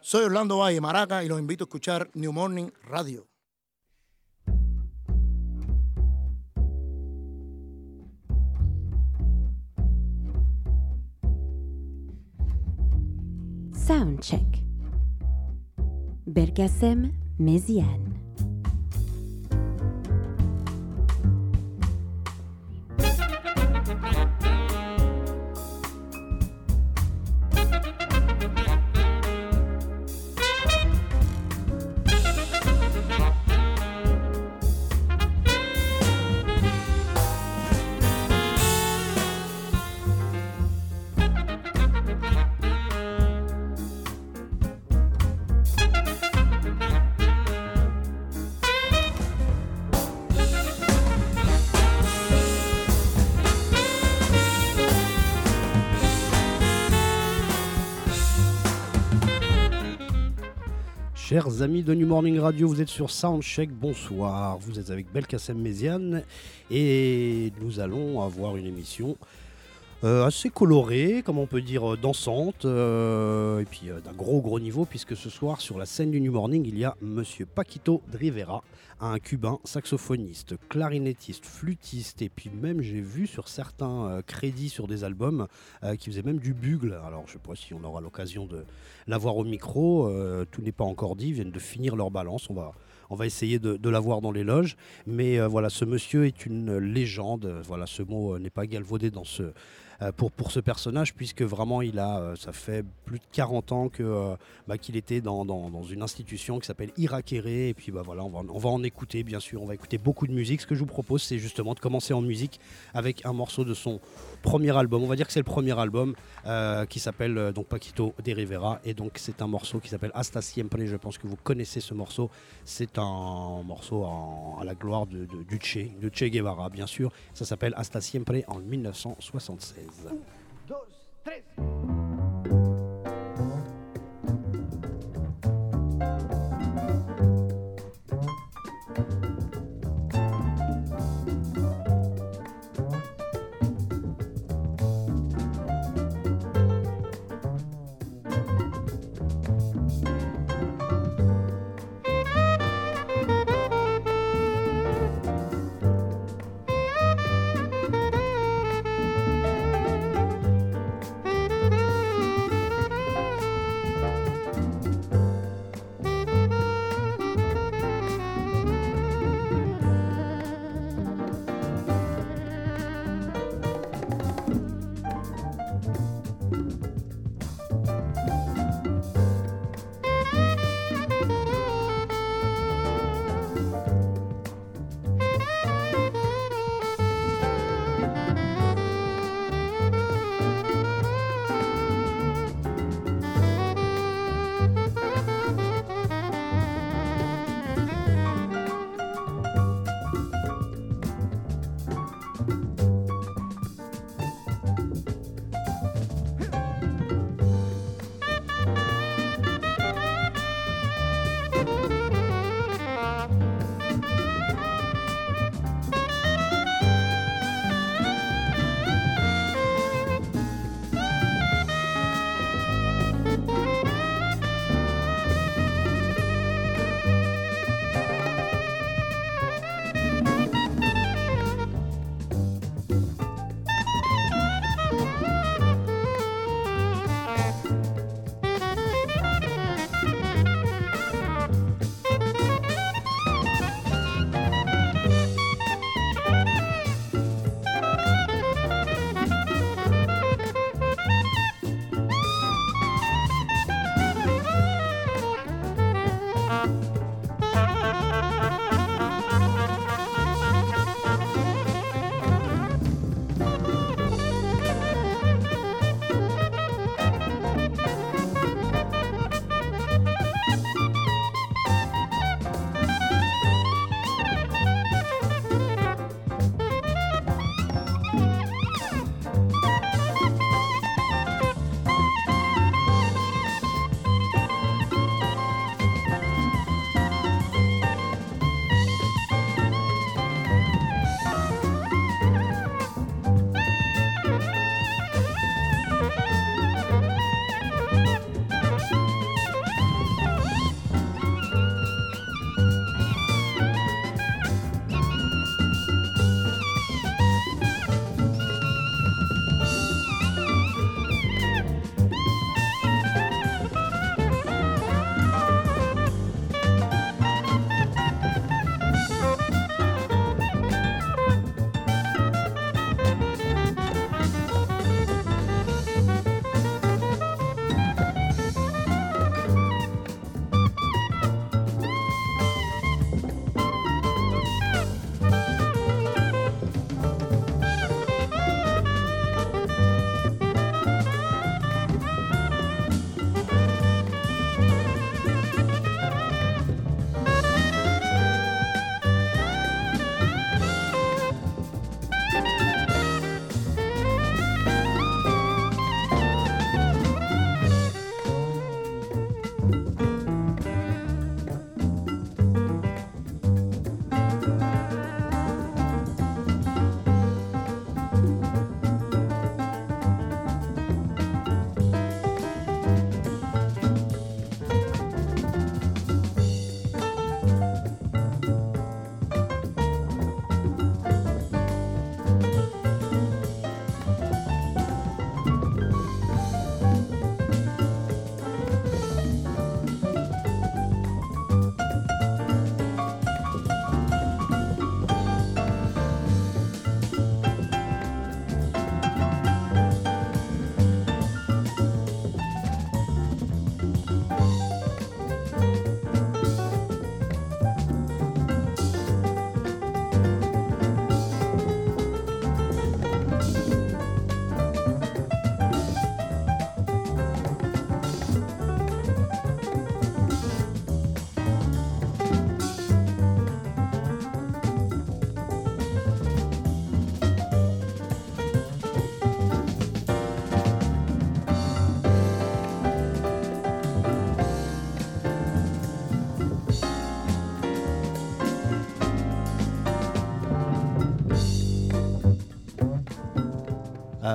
Soy Orlando Valle Maraca y los invito a escuchar New Morning Radio. Bergasem Méziane. Amis de New Morning Radio, vous êtes sur Soundcheck, bonsoir. Vous êtes avec Belkacem Méziane et nous allons avoir une émission assez colorée, comme on peut dire, euh, dansante, euh, et puis euh, d'un gros gros niveau, puisque ce soir sur la scène du New Morning, il y a Monsieur Paquito de Rivera, un cubain saxophoniste, clarinettiste, flûtiste, et puis même j'ai vu sur certains euh, crédits sur des albums euh, qui faisait même du bugle. Alors je sais pas si on aura l'occasion de l'avoir au micro, euh, tout n'est pas encore dit, ils viennent de finir leur balance, on va, on va essayer de, l'avoir dans les loges. Mais euh, voilà, ce monsieur est une légende, voilà, ce mot euh, n'est pas galvaudé dans ce, euh, pour, pour ce personnage, puisque vraiment il a, euh, ça fait plus de 40 ans que, euh, bah, qu'il était dans, dans- dans une institution qui s'appelle Irakere, et puis bah, voilà, on va, on va en écouter, bien sûr, on va écouter beaucoup de musique. Ce que je vous propose, c'est justement de commencer en musique avec un morceau de son premier album, on va dire que c'est le premier album, euh, qui s'appelle euh, donc Paquito de Rivera, et donc c'est un morceau qui s'appelle Hasta Siempre, je pense que vous connaissez ce morceau, c'est un morceau à la gloire de, de- du Che, de Che Guevara, bien sûr, ça s'appelle Hasta Siempre en 1976. Un, dos, tres.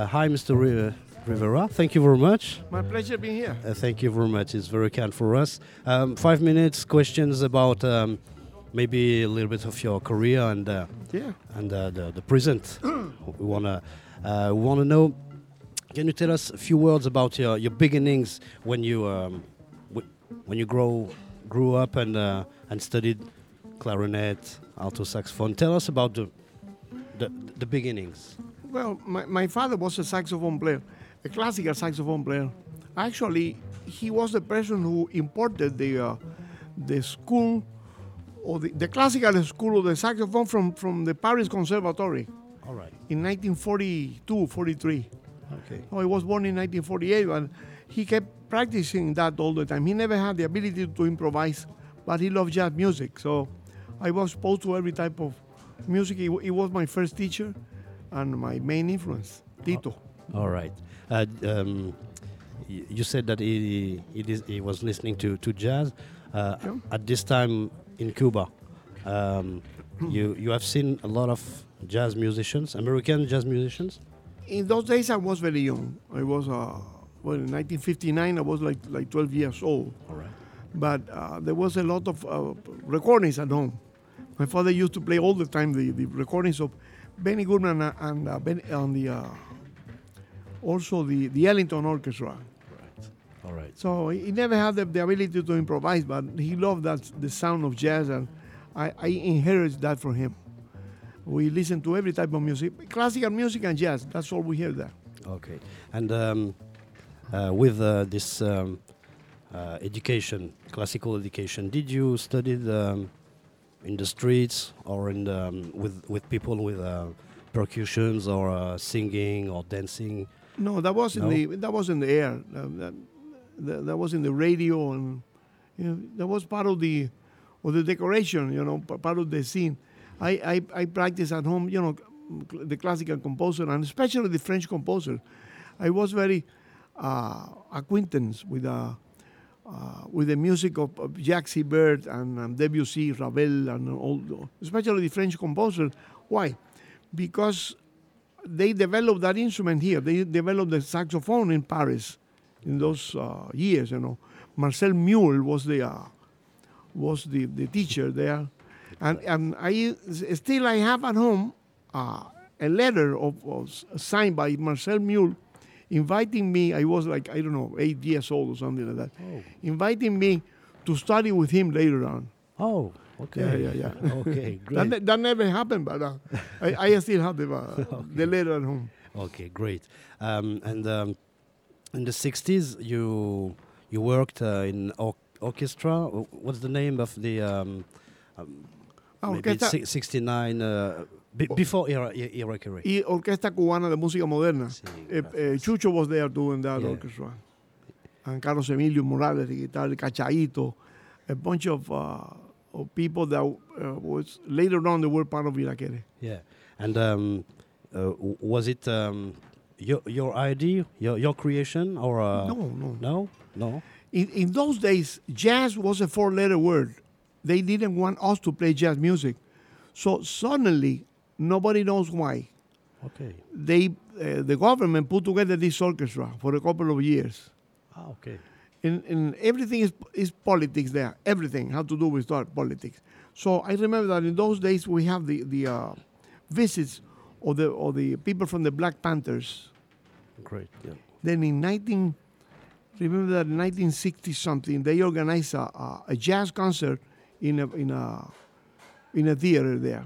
Hi, Mr. Ri- Rivera. Thank you very much. My pleasure being here. Uh, thank you very much. It's very kind for us. Um, five minutes questions about um, maybe a little bit of your career and uh, Yeah. and uh, the, the present. we wanna uh, we wanna know. Can you tell us a few words about your, your beginnings when you um, w- when you grow grew up and uh, and studied clarinet, alto saxophone? Tell us about the the, the beginnings. Well, my, my father was a saxophone player, a classical saxophone player. Actually, he was the person who imported the uh, the school or the, the classical school of the saxophone from, from the Paris Conservatory All right. in 1942, 43. Okay. Oh, he was born in 1948, and he kept practicing that all the time. He never had the ability to improvise, but he loved jazz music. So I was exposed to every type of music. He, he was my first teacher and my main influence, Tito. All right. Uh, um, you said that he, he, dis- he was listening to, to jazz. Uh, Yeah. At this time in Cuba, um, you, you have seen a lot of jazz musicians, American jazz musicians? In those days, I was very young. I was, uh, well, in 1959, I was like, like 12 years old. All right. but uh, there was a lot of uh, recordings at home. My father used to play all the time the, the recordings of Benny Goodman and, uh, ben, and the uh, also the, the Ellington Orchestra. Right. All right. So he never had the, the ability to improvise, but he loved that the sound of jazz, and I, I inherited that from him. We listen to every type of music, classical music and jazz. That's all we hear there. Okay. And um, uh, with uh, this um, uh, education, classical education, did you study um, in the streets or in the, um, with with people with uh, percussions or uh, singing or dancing? No, that was in the that was in the air. Uh, that, that, that was in the radio, and you know, that was part of the of the decoration. You know, part of the scene. I I, I practice at home. You know, cl- the classical composer and especially the French composer. I was very uh, acquaintance with uh, uh, with the music of, of Jacques Ibert and Debussy, Ravel, and all, especially the French composer. Why? Because they developed that instrument here. They developed the saxophone in Paris in those uh, years. You know, Marcel Mule was the uh, was the, the teacher there, and and I still I have at home uh, a letter of, of signed by Marcel Mule, inviting me. I was like I don't know eight years old or something like that, Oh. inviting me to study with him later on. Oh. Okay. Yeah, yeah, yeah. okay. That, Great. ne- that never happened, but uh, I, I still have the, uh, the letter at home. Okay, great. Um, and um, in the '60s, you you worked uh, in or- orchestra. What's the name of the? Um, um, maybe '69 uh, be- before Ira- I- Irakere. y Orquesta Cubana de Música Moderna. Sí, Eh, eh, Chucho was there doing that Yeah. orchestra. And Carlos Emilio Morales, the guitar, Cachaito, a bunch of, uh, of people that uh, was later on they were part of Iraquere. Yeah, and um, uh, was it um, your your idea, your your creation, or uh, no, no. no, no? In, in those days, jazz was a four letter word. They didn't want us to play jazz music. So suddenly, nobody knows why. Okay. They, uh, the government put together this orchestra for a couple of years. Ah, okay. and, and everything is, is politics there. Everything had to do with politics. So I remember that in those days we have the the uh, visits of the of the people from the Black Panthers. Great. Yeah. Then in 19, remember that in 1960 something they organized a, a, a jazz concert in a in a in a theater there.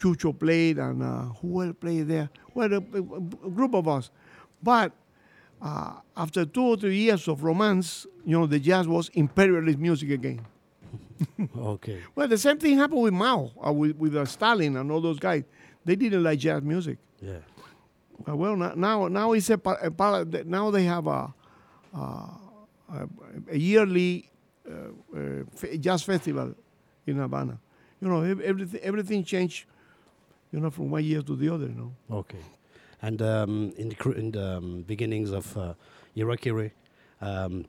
Chucho played and uh, who else played there? Well, a, a- a group of us. But uh, after two or three years of romance, you know, the jazz was imperialist music again. Okay. Well, the same thing happened with Mao, uh, with, with uh, Stalin and all those guys. They didn't like jazz music. Yeah. Uh, well, now now it's a, a now they have a a, a, yearly uh, uh, jazz festival in Havana. You know, ev- everything everything changed. You know, from one year to the other. You know. Okay. And um, in the in the um, beginnings of uh, Irakere, um,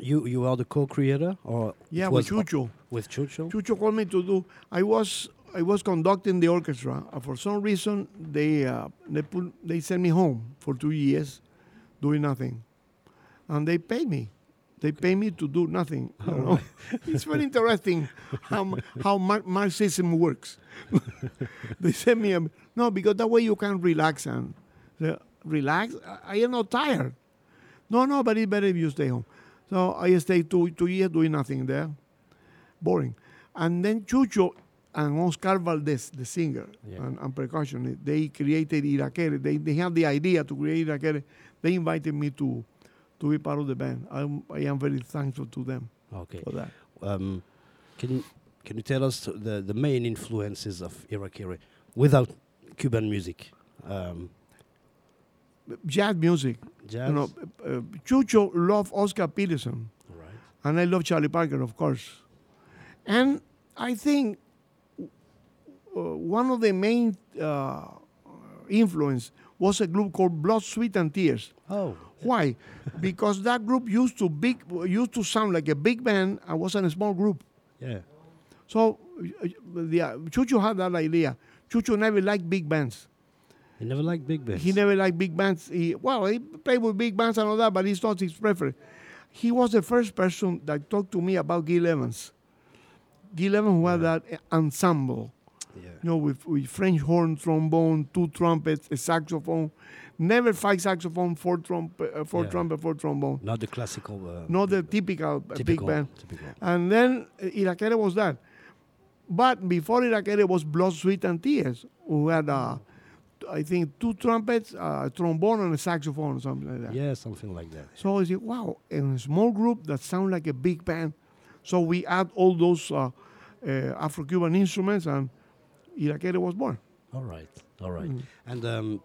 you you are the co-creator, or Yeah, with Chucho. with Chucho? Chucho called me to do. I was I was conducting the orchestra. And for some reason, they uh, they put they sent me home for two years, doing nothing, and they pay me. They pay me to do nothing. you know. it's very interesting how how Mar- Marxism works. they send me a no because that way you can relax and say, relax. I, I am not tired. No, no, but it's better if you stay home. So I stayed two two years doing nothing there, boring. And then Chucho and Oscar Valdez, the singer Yeah. and, and percussion, they created Irakere. They, they had the idea to create Irakere. They invited me to to be part of the band. I'm, I am very thankful to them Okay. for that. Um, can you can you tell us the the main influences of Irakere without Cuban music? Um, Jazz music. jazz. You know, uh, Chucho loved Oscar Peterson, right. and I love Charlie Parker, of course. And I think uh, one of the main uh, influence was a group called Blood, Sweat, and Tears. Oh. Why? because that group used to big used to sound like a big band and was in a small group. Yeah. So uh, the, uh, Chucho had that idea. Chucho never liked big bands. He never liked big bands. He never liked big bands. He, well, he played with big bands and all that, but it's not his preference. He was the first person that talked to me about Gil Evans. Gil Evans who had that ensemble, Yeah. you know, with, with French horn, trombone, two trumpets, a saxophone. Never five saxophone, four, trump, uh, four Yeah. trumpet, four trombone. Not the classical. Uh, Not the typical, uh, typical. big band. Typical. And then uh, Irakere was that. But before Irakere was Blood, Sweat, and Tears, who had, uh, I think, two trumpets, uh, a trombone, and a saxophone, or something like that. Yeah, something like that. So I said, wow, in a small group that sound like a big band. So we add all those uh, uh, Afro-Cuban instruments, and Irakere was born. All right. All right. Mm. And um,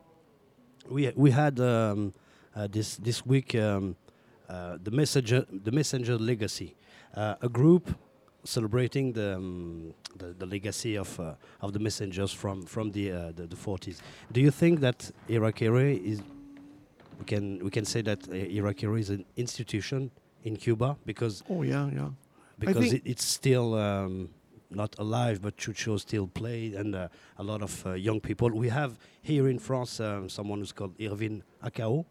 we we had um, uh, this this week um, uh, the messenger the messenger legacy, uh, a group celebrating the, um, the the legacy of uh, of the messengers from from the uh, the, the 40s. Do you think that Irakere is we can we can say that Irakere is an institution in Cuba because Oh, yeah, yeah. because it, it's still um, not alive, but Chucho still played, and uh, a lot of uh, young people. We have here in France um, someone who's called Irvin Acao.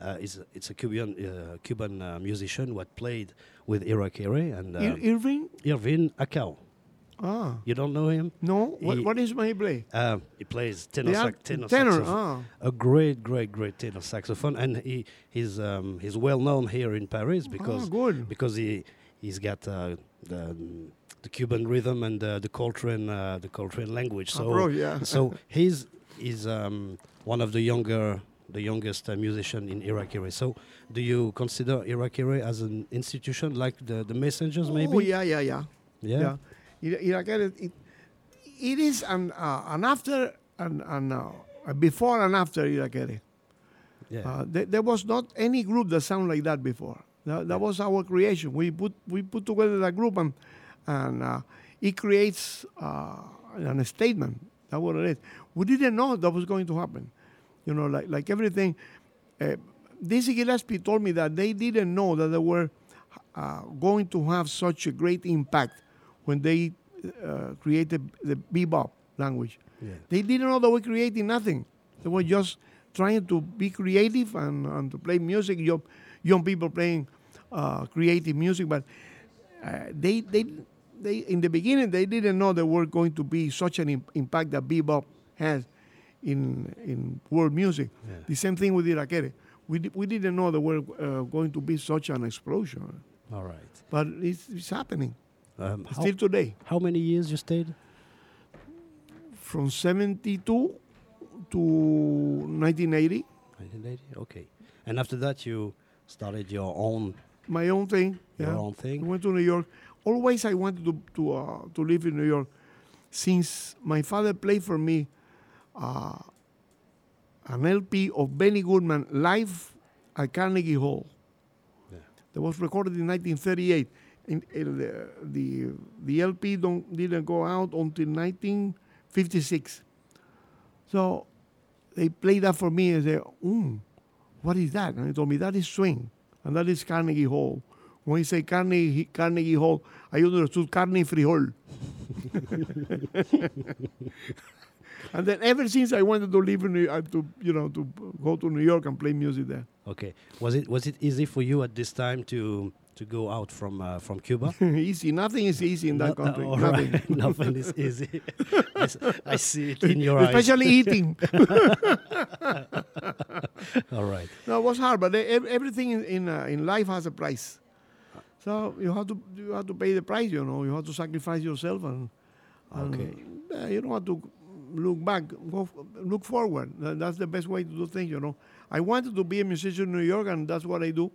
Uh, is it's a Cuban uh, Cuban uh, musician who had played with Irakere and uh, Ir- Irving? Irvin Acao. Ah, You don't know him? no. What, He- what is my play? Uh, he plays tenor, sax, tenor, tenor. saxophone. Ah, A great, great, great tenor saxophone, and he he's um, he's well known here in Paris because ah, good. because he he's got uh, the the Cuban rhythm and uh, the Coltrane uh, the Coltrane language. So Approach, yeah. so he's he's um, one of the younger the youngest uh, musician in Irakere. So do you consider Irakere as an institution like the the Messengers maybe? Oh, yeah, yeah, yeah. yeah. yeah. Ira- Irakere, it, it is an, uh, an after and, and uh, before and after Irakere. Yeah. Uh, there, there was not any group that sounded like that before. That, that was our creation. We put we put together that group and and uh, it creates uh, an statement. That's what it is. We didn't know that was going to happen. You know, like like everything. Uh, Dizzy Gillespie told me that they didn't know that they were uh, going to have such a great impact when they uh, created the bebop language. yeah. They didn't know they were creating nothing. They were just trying to be creative and, and to play music. Young, young people playing uh, creative music, but uh, they, they, they, in the beginning, they didn't know there were going to be such an im- impact that bebop has in, in world music. Yeah. The same thing with Irakere. We, di- we didn't know there were uh, going to be such an explosion, All right. but it's, it's happening Um, how, still today. how many years you stayed? From 72 to 1980. 1980. Okay. And after that, you started your own my own thing. your Yeah. own I thing. went to New York. Always I wanted to to uh, to live in New York, since my father played for me uh, an LP of Benny Goodman live at Carnegie Hall. Yeah. That was recorded in 1938. In, in the, the the LP don't, didn't go out until 1956. So they played that for me and said, mm, what is that? And he told me that is swing, and that is Carnegie Hall. When he say Carnegie, Carnegie Hall, I understood carne y frijol. and then ever since I wanted to live in New uh, to you know to go to New York and play music there. Okay. Was it was it easy for you at this time to to go out from uh, from Cuba? easy, nothing is easy in that No- country. all nothing. right. Nothing is easy. I, see it in your eyes. Especially eating. All right. No, it was hard, but everything in in, uh, in life has a price. So you have to you have to pay the price. You know, you have to sacrifice yourself, and, and Okay. you don't have to look back. Go f- look forward. That's the best way to do things. You know, I wanted to be a musician in New York, and that's what I do.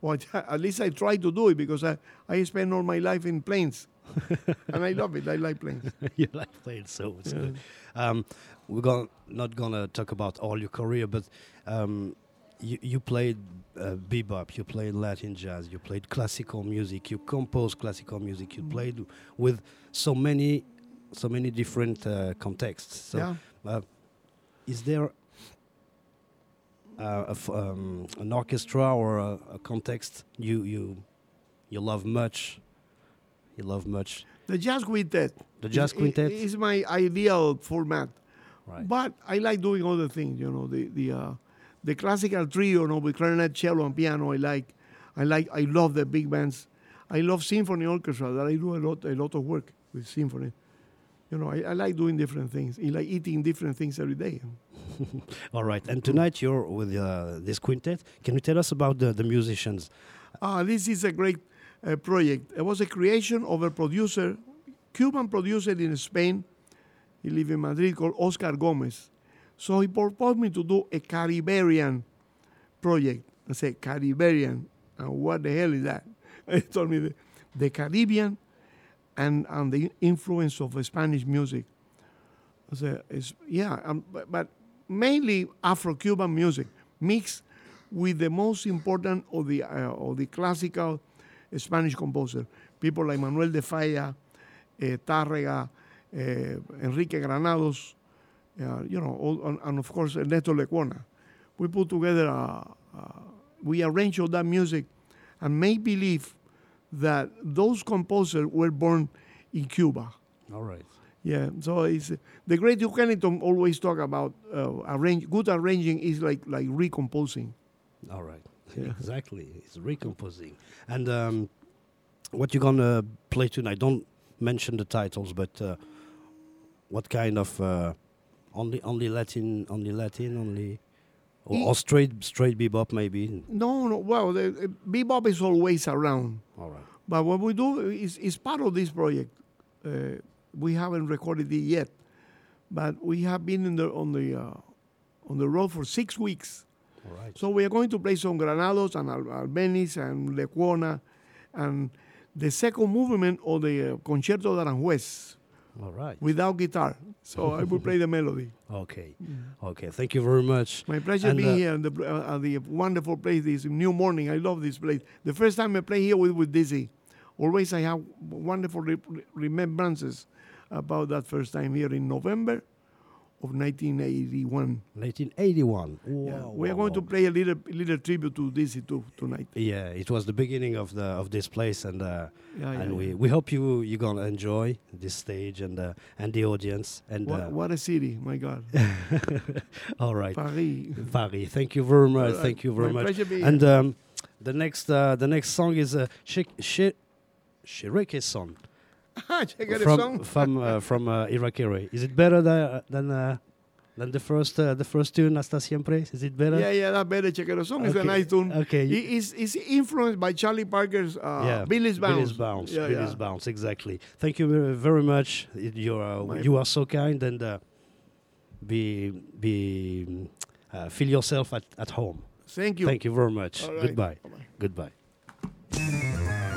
Or at least I try to do it because I I spend all my life in planes, and I love it. I like planes. you like playing so it's good. Um, we're going not gonna talk about all your career, but um, you you played uh, bebop, you played Latin jazz, you played classical music, you composed classical music, you played with so many so many different uh, contexts. So, yeah. uh, is there uh, a f- um, an orchestra or a, a context you you you love much? You love much The jazz quintet. the jazz quintet, is my ideal format. right? But I like doing other things, you know, the the uh, the classical trio, you know, with clarinet, cello, and piano. I like, I like, I love the big bands. I love symphony orchestra. That I do a lot, a lot of work with symphony. You know, I, I like doing different things. I like eating different things every day. All right. And tonight you're with uh, this quintet. Can you tell us about the, the musicians? Ah, this is a great uh, project. It was a creation of a producer, Cuban producer in Spain. He lived in Madrid called Oscar Gomez. So he proposed me to do a Caribbean project. I said, Caribbean? And what the hell is that? He told me the, the Caribbean and, and the influence of Spanish music. I said, yeah, um, but, but mainly Afro-Cuban music mixed with the most important of the, uh, of the classical Spanish composer. People like Manuel de Falla, uh, Tárrega, uh, Enrique Granados, uh, you know, all, and, and of course Ernesto Lecuona. We put together, a, a, we arranged all that music and make believe that those composers were born in Cuba. All right. Yeah, so it's the great Duke Ellington always talk about uh, arrange good arranging is like like recomposing. All right. Yeah. Exactly. It's recomposing. And um, what you gonna play tonight? I don't mention the titles, but uh, what kind of uh, only only Latin, only Latin, only or, or straight straight bebop maybe. No, no, well, the, uh, bebop is always around. All right. But what we do is, is part of this project. Uh, we haven't recorded it yet, but we have been in the, on the uh, on the road for six weeks. All right. So we are going to play some Granados and Al- Albeniz and Lecuona, and the second movement of the uh, Concerto de Aranjuez All right. without guitar. So I will play the melody. Okay. Okay. Thank you very much. My pleasure And, being uh, here at the, uh, the wonderful place, this New Morning. I love this place. The first time I play here with, with Dizzy, always I have wonderful re- remembrances about that first time here in November of 1981. 1981. Yeah. Wow, We are wow, going to play a little little tribute to Dizzy too tonight. Yeah, it was the beginning of the of this place, and uh, Yeah, yeah, and we, yeah. we hope you you're gonna enjoy this stage and uh, and the audience and What, uh, what a city, my God. all right, Paris. Paris. Thank you very much. Right. Thank you very My much. pleasure And um, the next uh, the next song is uh, She She Check out from song. from uh, from uh, Irakere. Is it better than than uh, than the first uh, the first tune Hasta siempre? Is it better? Yeah, yeah, that better. Check out song. It's a nice tune. Okay. It's, it's influenced by Charlie Parker's uh, yeah, Billy's Bounce. Billy's Bounce. Yeah, Billy's yeah. Bounce. Exactly. Thank you very, very much. You are you are so kind and uh, be be uh, feel yourself at, at home. Thank you. Thank you very much. Right. Goodbye. Bye-bye. Goodbye.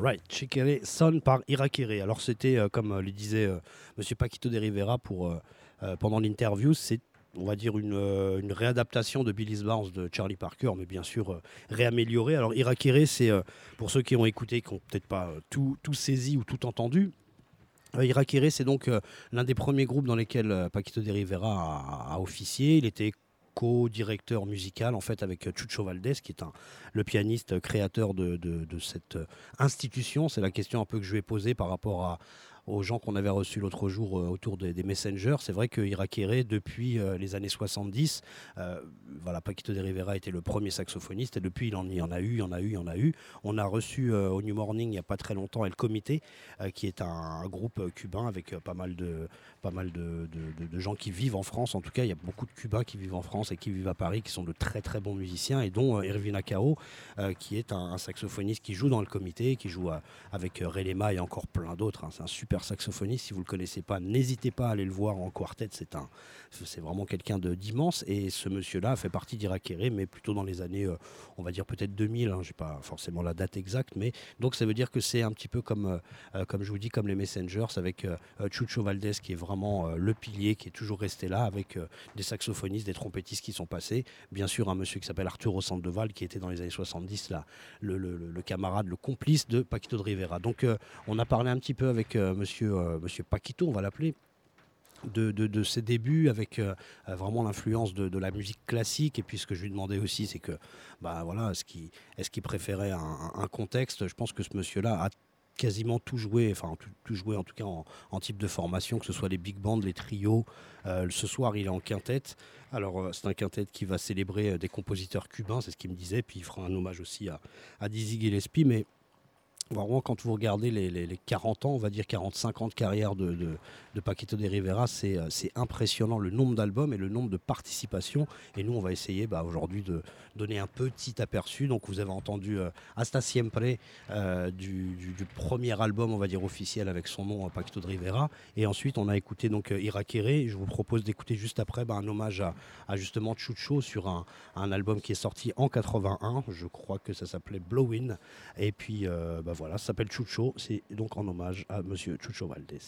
Alright, Chikere Son par Irakere. Alors c'était, euh, comme euh, le disait euh, Monsieur Paquito de Rivera pour, euh, pendant l'interview, c'est on va dire une, réadaptation de Billy's Bounce de Charlie Parker, mais bien sûr réaméliorée. Alors Irakere, c'est pour ceux qui ont écouté, qui n'ont peut-être pas tout, tout saisi ou tout entendu, Irakere, c'est donc l'un des premiers groupes dans lesquels Paquito de Rivera a, a officié. Il était co-directeur musical en fait avec Chucho Valdés, qui est un, le pianiste créateur de, de- de cette euh, institution. C'est la question un peu que je vais poser par rapport à, aux gens qu'on avait reçus l'autre jour euh, autour des, messengers. C'est vrai que Irakere, depuis euh, les années 70, euh, voilà, Paquito de Rivera était le premier saxophoniste et depuis il en, y en a eu, il en a eu, il en a eu. On a reçu au New Morning il n'y a pas très longtemps El Comité, qui est un, groupe cubain avec pas mal, de, pas mal de, gens qui vivent en France. En tout cas, il y a beaucoup de Cubains qui vivent en France et qui vivent à Paris, qui sont de très très bons musiciens, et dont Erwin Akao, euh, qui est un, saxophoniste qui joue dans le comité, qui joue avec euh, Ray Lema et encore plein d'autres. hein. C'est un super saxophoniste. Si vous ne le connaissez pas, n'hésitez pas à aller le voir en quartet. C'est un, c'est vraiment quelqu'un d'immense. Et ce monsieur-là fait partie d'Irakere, mais plutôt dans les années, euh, on va dire peut-être 2000. Hein, J'ai pas forcément la date exacte, mais donc ça veut dire que c'est un petit peu comme, euh, euh, comme je vous dis, comme les Messengers avec Chucho Valdés qui est vraiment le pilier, qui est toujours resté là, avec des saxophonistes, des trompettistes qui sont passés. Bien sûr, un monsieur qui s'appelle Arturo Sandoval, qui était dans les années 70 là, le, camarade, le complice de Paquito de Rivera. Donc on a parlé un petit peu avec monsieur, euh, monsieur Paquito, on va l'appeler. De, ses débuts avec euh, vraiment l'influence de, la musique classique. Et puis ce que je lui demandais aussi c'est que bah voilà est-ce qu'il qu'il préférait un, contexte? Je pense que ce monsieur là a quasiment tout joué enfin tout, joué en tout cas en, type de formation que ce soit les big bands les trios. Euh, ce soir il est en quintette. Alors c'est un quintet qui va célébrer des compositeurs cubains c'est ce qu'il me disait. Puis il fera un hommage aussi à, à Dizzy Gillespie. Mais Vraiment, quand vous regardez les, les- les 40 ans, on va dire 45 ans de carrière de, de, Paquito de Rivera, c'est euh, c'est impressionnant le nombre d'albums et le nombre de participations. Et nous, on va essayer bah, aujourd'hui de donner un petit aperçu. Donc, vous avez entendu euh, Hasta Siempre euh, du, du- premier album, on va dire officiel avec son nom, euh, Paquito de Rivera. Et ensuite, on a écouté donc Irakere. Je vous propose d'écouter juste après bah, un hommage à, à justement Chucho sur un, un album qui est sorti en 81. Je crois que ça s'appelait Blowin. Et puis, bah voilà, ça s'appelle Chucho. C'est donc en hommage à monsieur Chucho Valdés.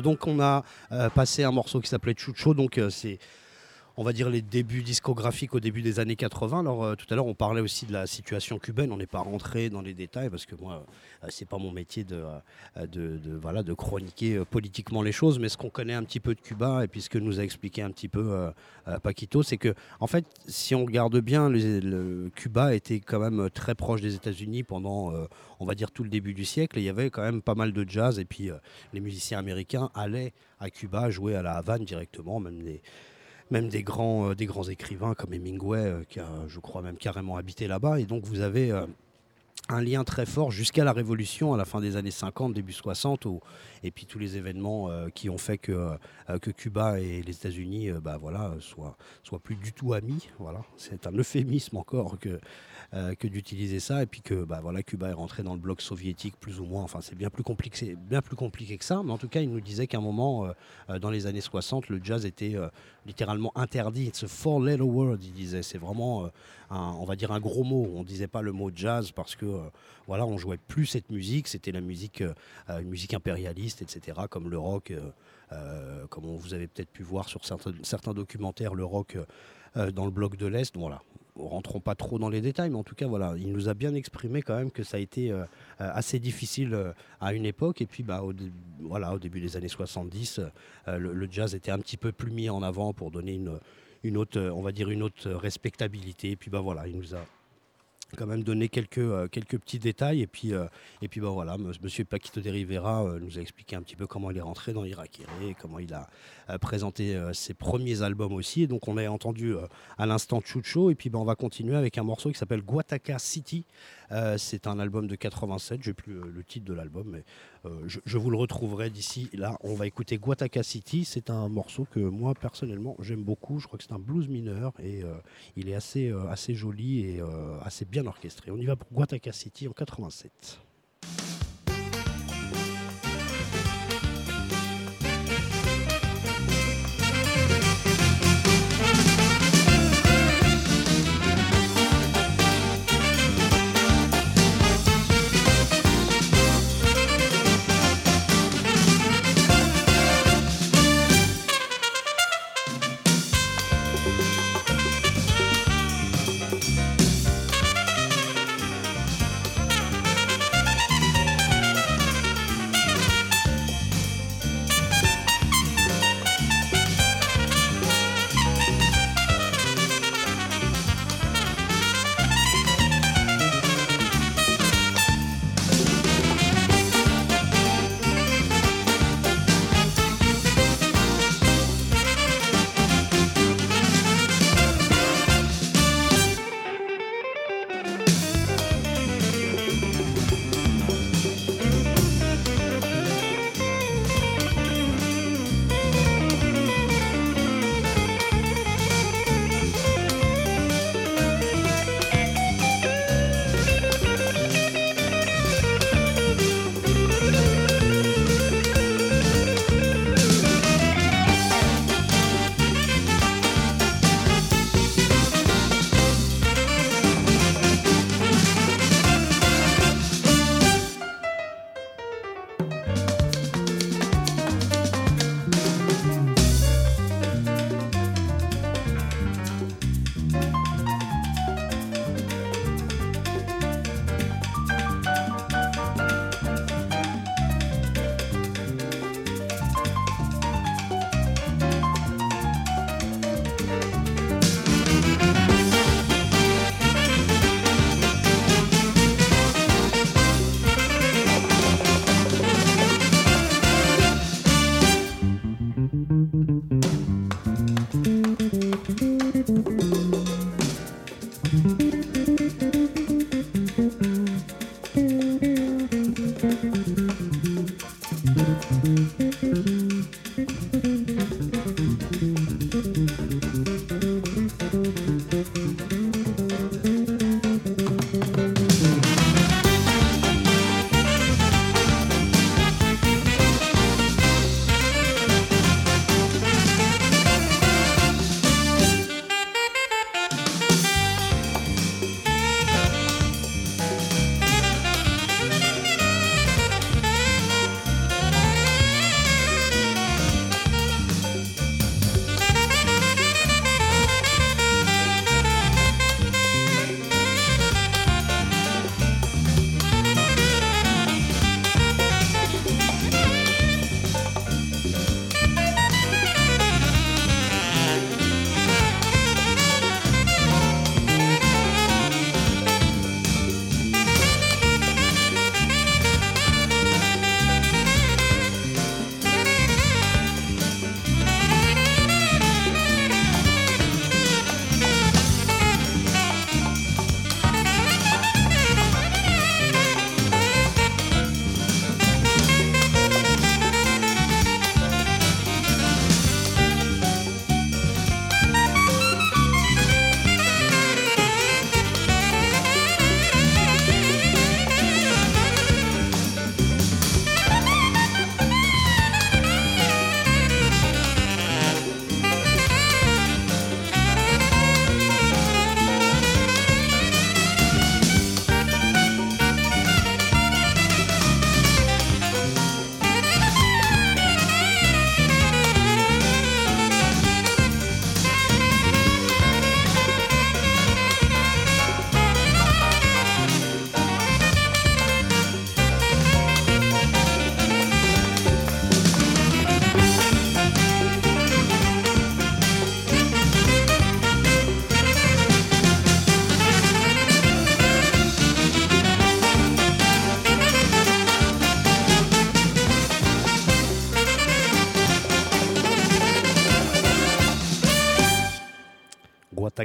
Donc on a euh, passé un morceau qui s'appelait Chucho, donc euh, c'est on va dire les débuts discographiques au début des années 80. Alors euh, tout à l'heure on parlait aussi de la situation cubaine, on n'est pas rentré dans les détails parce que moi euh, c'est pas mon métier de, euh, voilà, de chroniquer euh, politiquement les choses, mais ce qu'on connaît un petit peu de Cuba et puis ce que nous a expliqué un petit peu Paquito, c'est que en fait si on regarde bien, Cuba était quand même très proche des États-Unis pendant on va dire tout le début du siècle. Il y avait quand même pas mal de jazz. Et puis les musiciens américains allaient à Cuba jouer à la Havane directement, même des, même des grands, euh, des grands écrivains comme Hemingway, euh, qui a, je crois, même carrément habité là-bas. Et donc, vous avez euh, un lien très fort jusqu'à la Révolution, à la fin des années 50, début 60, où- et puis tous les événements qui ont fait que, que Cuba et les États-Unis euh, bah, voilà, soient, soient plus du tout amis. Voilà. C'est un euphémisme encore que, euh, que d'utiliser ça. Et puis que bah, voilà, Cuba est rentré dans le bloc soviétique, plus ou moins. Enfin, c'est bien plus compliqué, bien plus compliqué que ça. Mais en tout cas, il nous disait qu'à un moment, euh, euh, dans les années 60, le jazz était littéralement interdit. It's a four-letter word, il disait. C'est vraiment, un- on va dire, un gros mot. On disait pas le mot jazz parce que, voilà, on jouait plus cette musique. C'était la musique, une musique impérialiste, etc., comme le rock. comme vous avez peut-être pu voir sur certains, certains documentaires, le rock dans le bloc de l'Est. Voilà, rentrons pas trop dans les détails, mais en tout cas, voilà, il nous a bien exprimé quand même que ça a été euh, assez difficile euh, à une époque. Et puis, bah, au, voilà, au début des années 70, euh, le, jazz était un petit peu plus mis en avant pour donner une, une autre, on va dire, une autre respectabilité. Et puis, bah, voilà, il nous a quand même donné quelques, euh, quelques petits détails. Et puis, euh, et bah, voilà, M- Paquito de Rivera euh, nous a expliqué un petit peu comment il est rentré dans Irakiré, comment il a présenté ses premiers albums aussi. Et donc, on a entendu à l'instant Chucho. Et puis, bah, on va continuer avec un morceau qui s'appelle Guataca City. Euh, c'est un album de 87. Je n'ai plus euh, le titre de l'album, mais euh, je, vous le retrouverai d'ici. Là, on va écouter Guataca City. C'est un morceau que moi, personnellement, j'aime beaucoup. Je crois que c'est un blues mineur et il est assez, assez joli et assez bien orchestré. On y va pour Guataca City en 87.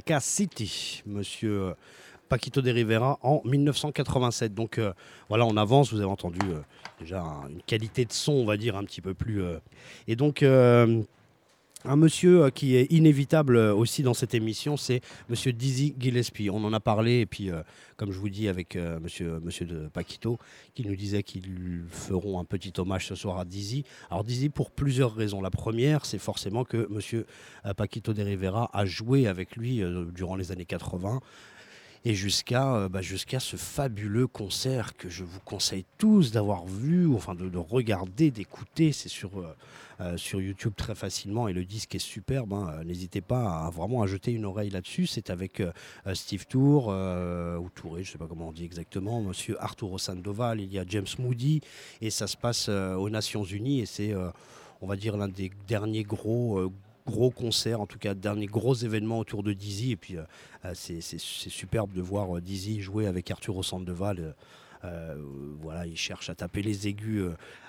Taka City, monsieur euh, Paquito de Rivera, en 1987. Donc euh, voilà, on avance, vous avez entendu euh, déjà un- une qualité de son, on va dire, un petit peu plus. Et donc. Un monsieur euh, qui est inévitable euh, aussi dans cette émission, c'est monsieur Dizzy Gillespie. On en a parlé, et puis, euh, comme je vous dis, avec euh, monsieur, de Paquito, qui nous disait qu'ils feront un petit hommage ce soir à Dizzy. Alors, Dizzy, pour plusieurs raisons. La première, c'est forcément que monsieur Paquito de Rivera a joué avec lui durant les années 80 et jusqu'à bah, jusqu'à ce fabuleux concert que je vous conseille tous d'avoir vu, enfin de, de regarder, d'écouter. C'est sur, sur YouTube très facilement et le disque est superbe. hein. Euh, N'hésitez pas à vraiment à jeter une oreille là-dessus. C'est avec euh, euh, Steve Tour, euh, ou Touré, je ne sais pas comment on dit exactement, monsieur Arturo Sandoval, il y a James Moody, et ça se passe euh, aux Nations Unies et c'est, euh, on va dire, l'un des derniers gros. euh, gros concerts, en tout cas dernier gros événement autour de Dizzy et puis euh, euh, c'est superbe de voir euh, Dizzy jouer avec euh, euh, voilà, il cherche à taper les aigus,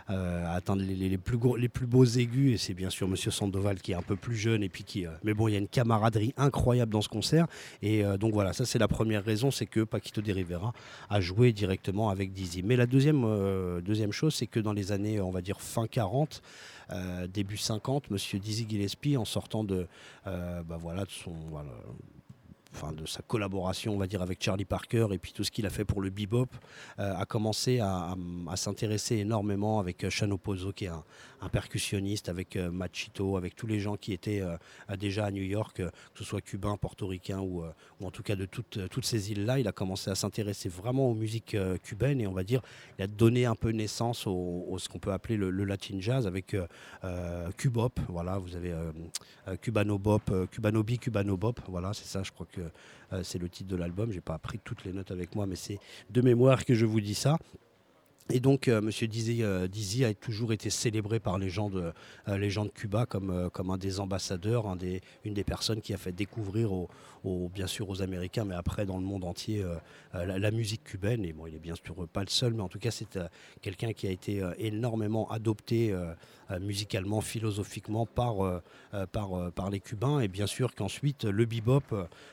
euh, à atteindre les, plus gros, les plus beaux aigus. Et c'est bien sûr Monsieur Sandoval qui est un peu plus jeune. Et puis qui, euh, mais bon, il y a une camaraderie incroyable dans ce concert. Et euh, donc voilà, ça c'est la première raison, c'est que Paquito de Rivera a joué directement avec Dizzy. Mais la deuxième, chose, c'est que dans les années, on va dire fin 40, euh, début 50, Monsieur Dizzy Gillespie, en sortant de, bah de son, voilà, de sa collaboration, on va dire, avec Charlie Parker et puis tout ce qu'il a fait pour le bebop, euh, a commencé à, s'intéresser énormément avec euh, Chano Pozzo, qui est un, un percussionniste, avec euh, Machito, avec tous les gens qui étaient euh, déjà à New York, euh, que ce soit cubain, portoricain ou, ou en tout cas de toutes, toutes ces îles-là. Il a commencé à s'intéresser vraiment aux musiques cubaines et on va dire, il a donné un peu naissance au, ce qu'on peut appeler le, latin jazz avec Cubop. Voilà, vous avez Cubano Bop, Cubano B, Cubano Bop. Voilà, c'est ça, je crois que c'est le titre de l'album. J'ai pas pris toutes les notes avec moi, mais c'est de mémoire que je vous dis ça. Et donc, euh, Monsieur Dizzy, euh, Dizzy a toujours été célébré par les gens de, euh, Cuba comme, euh, comme un des ambassadeurs, une des personnes qui a fait découvrir, aux, bien sûr aux Américains, mais après dans le monde entier, la, musique cubaine. Et bon, il est bien sûr pas le seul, mais en tout cas, c'est quelqu'un qui a été énormément adopté musicalement, philosophiquement par, les Cubains. Et bien sûr qu'ensuite, le bebop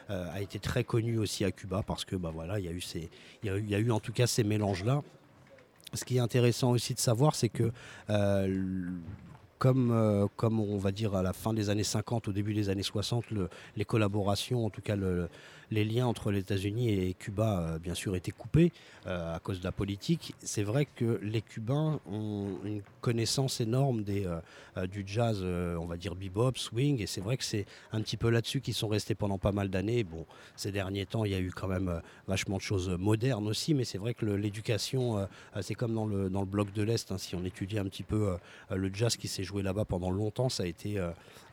a été très connu aussi à Cuba parce que bah, voilà, il y a eu en tout cas ces mélanges-là. Ce qui est intéressant aussi de savoir, c'est que euh, euh, comme on va dire à la fin des années 50, au début des années 60, le- les collaborations, en tout cas le- les liens entre les États-Unis et Cuba, euh, bien sûr, étaient coupés euh, à cause de la politique. C'est vrai que les Cubains ont une connaissance énorme des, euh, du jazz, on va dire bebop, swing, et c'est vrai que c'est un petit peu là-dessus qu'ils sont restés pendant pas mal d'années. Bon, ces derniers temps, il y a eu quand même vachement de choses modernes aussi, mais c'est vrai que l'éducation, c'est comme dans le, dans le bloc de l'Est, hein, si on étudie un petit peu le jazz qui s'est joué là-bas pendant longtemps, ça a été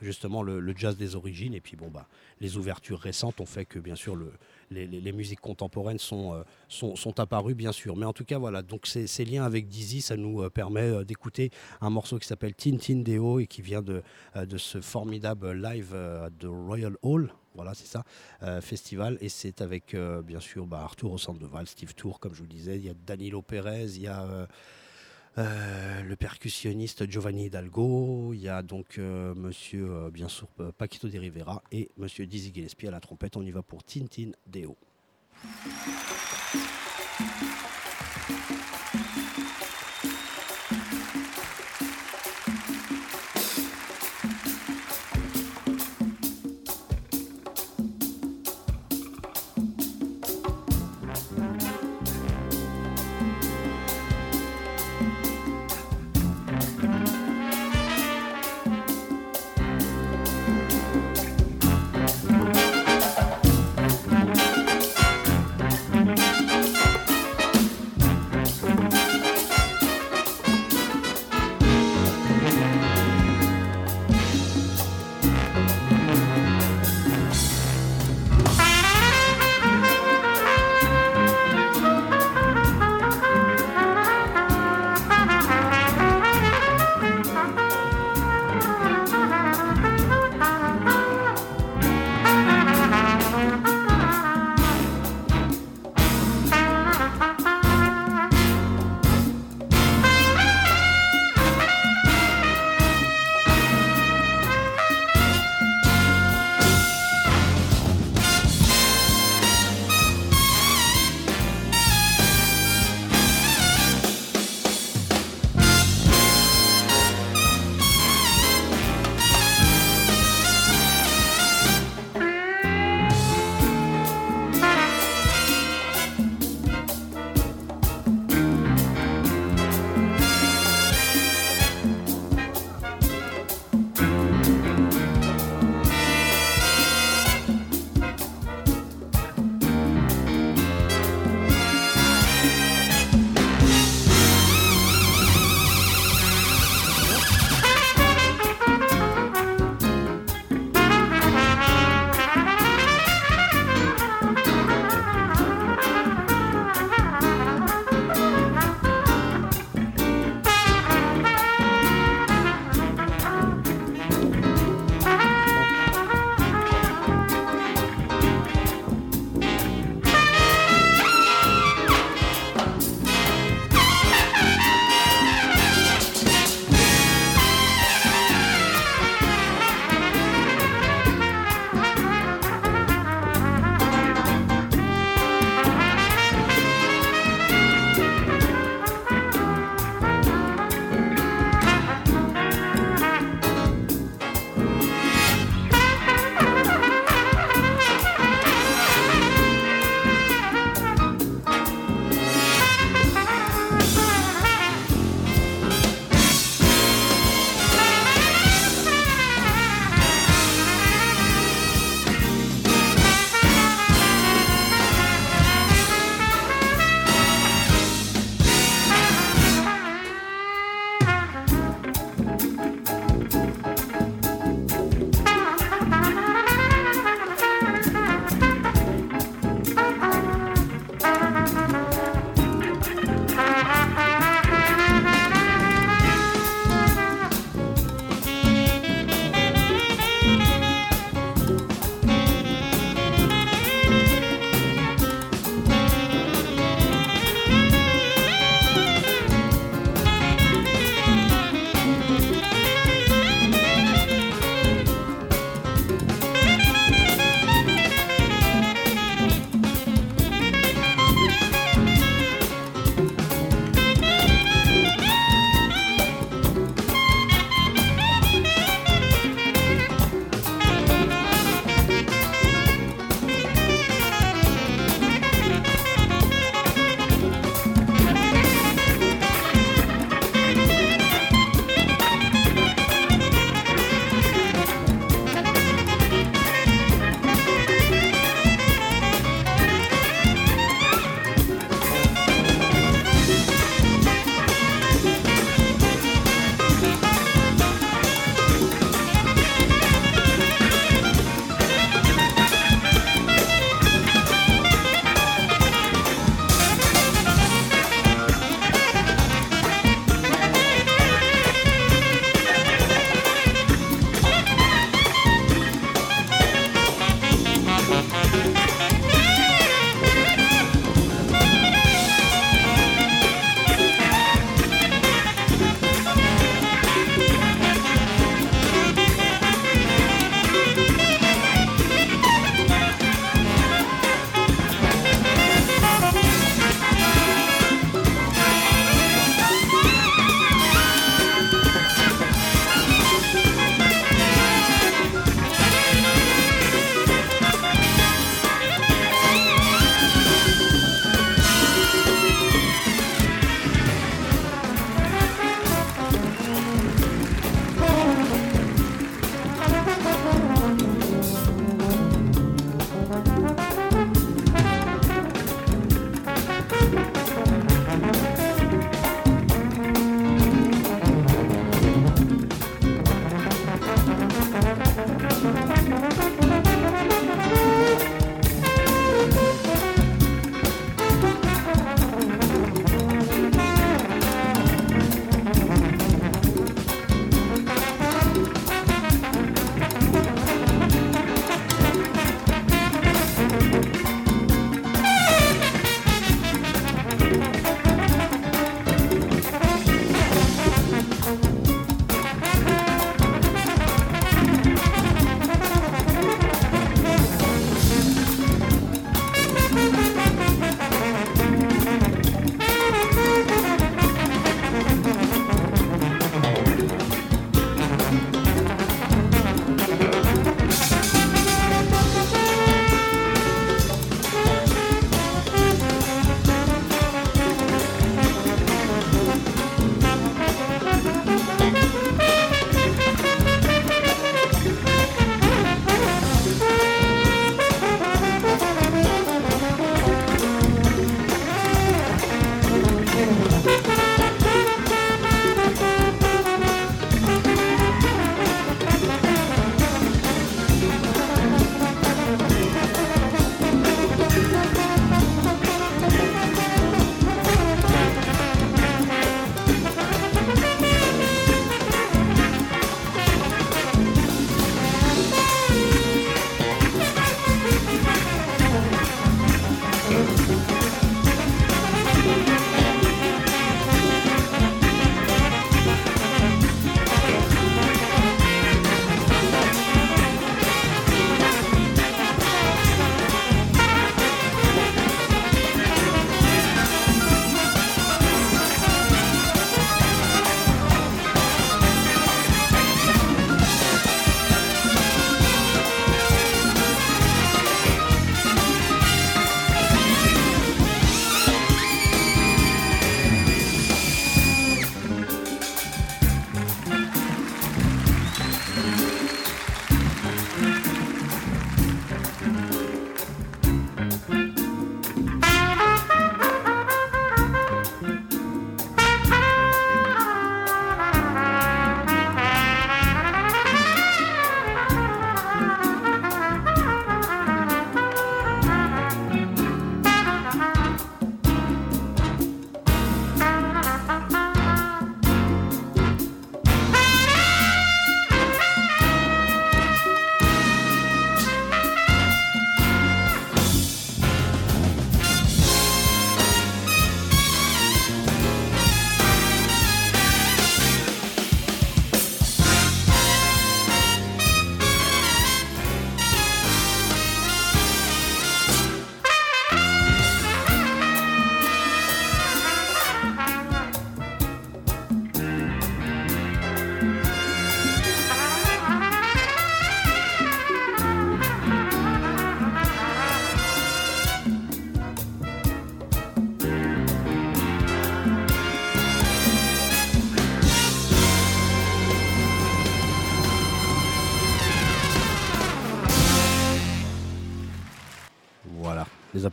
justement le, le jazz des origines, et puis bon, bah, les ouvertures récentes ont fait que bien sûr le, les, musiques contemporaines sont, euh, sont, sont apparues, bien sûr. Mais en tout cas, voilà, donc ces, liens avec Dizzy, ça nous euh, permet euh, d'écouter un morceau qui s'appelle Tintin Deo et qui vient de, de ce formidable live de Royal Hall. Voilà, c'est ça, festival. Et c'est avec, bien sûr, bah, Arturo Sandoval, Steve Tour, comme je vous le disais. Il y a Danilo Perez, il y a euh, le percussionniste Giovanni Hidalgo, il y a donc euh, monsieur, euh, bien sûr, Paquito de Rivera et monsieur Dizzy Gillespie à la trompette. On y va pour Tintin Deo.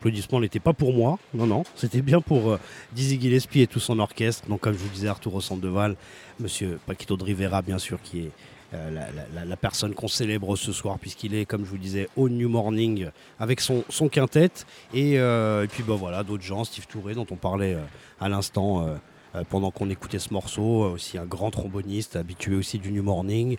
Applaudissements n'étaient pas pour moi, non, non, c'était bien pour euh, Dizzy Gillespie et tout son orchestre. Donc, comme je vous disais, Arturo Sandoval, monsieur Paquito de Rivera, bien sûr, qui est euh, la, personne qu'on célèbre ce soir, puisqu'il est, comme je vous disais, au New Morning avec son, son quintet. Et, euh, puis, bah, voilà, d'autres gens, Steve Touré, dont on parlait à l'instant. pendant qu'on écoutait ce morceau, aussi un grand tromboniste habitué aussi du New Morning,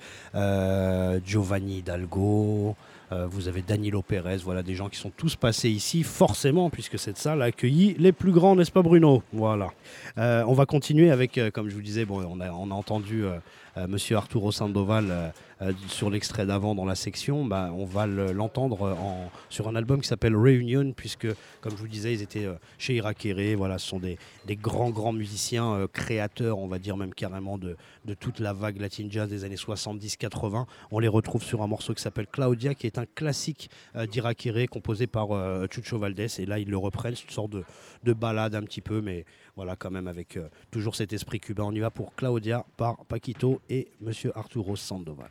Giovanni Hidalgo, euh, vous avez Danilo Pérez, voilà des gens qui sont tous passés ici, forcément, puisque cette salle a accueilli les plus grands, n'est-ce pas Bruno? Voilà. Euh, on va continuer avec, euh, comme je vous disais, on, a, on a entendu Monsieur Arturo Sandoval sur l'extrait d'avant dans la section. Bah, on va le- l'entendre en- sur un album qui s'appelle Reunion, puisque, comme je vous disais, ils étaient euh, chez Irakere. Voilà, ce sont des, grands, grands musiciens, euh, créateurs, on va dire même carrément de, toute la vague latine jazz des années 70-80. On les retrouve sur un morceau qui s'appelle Claudia, qui est un classique euh, d'Irakere composé par euh, Chucho Valdés. Et là, ils le reprennent, une sorte de, de balade un petit peu, mais voilà, quand même avec euh, toujours cet esprit cubain. On y va pour Claudia par Paquito et Monsieur Arturo Sandoval.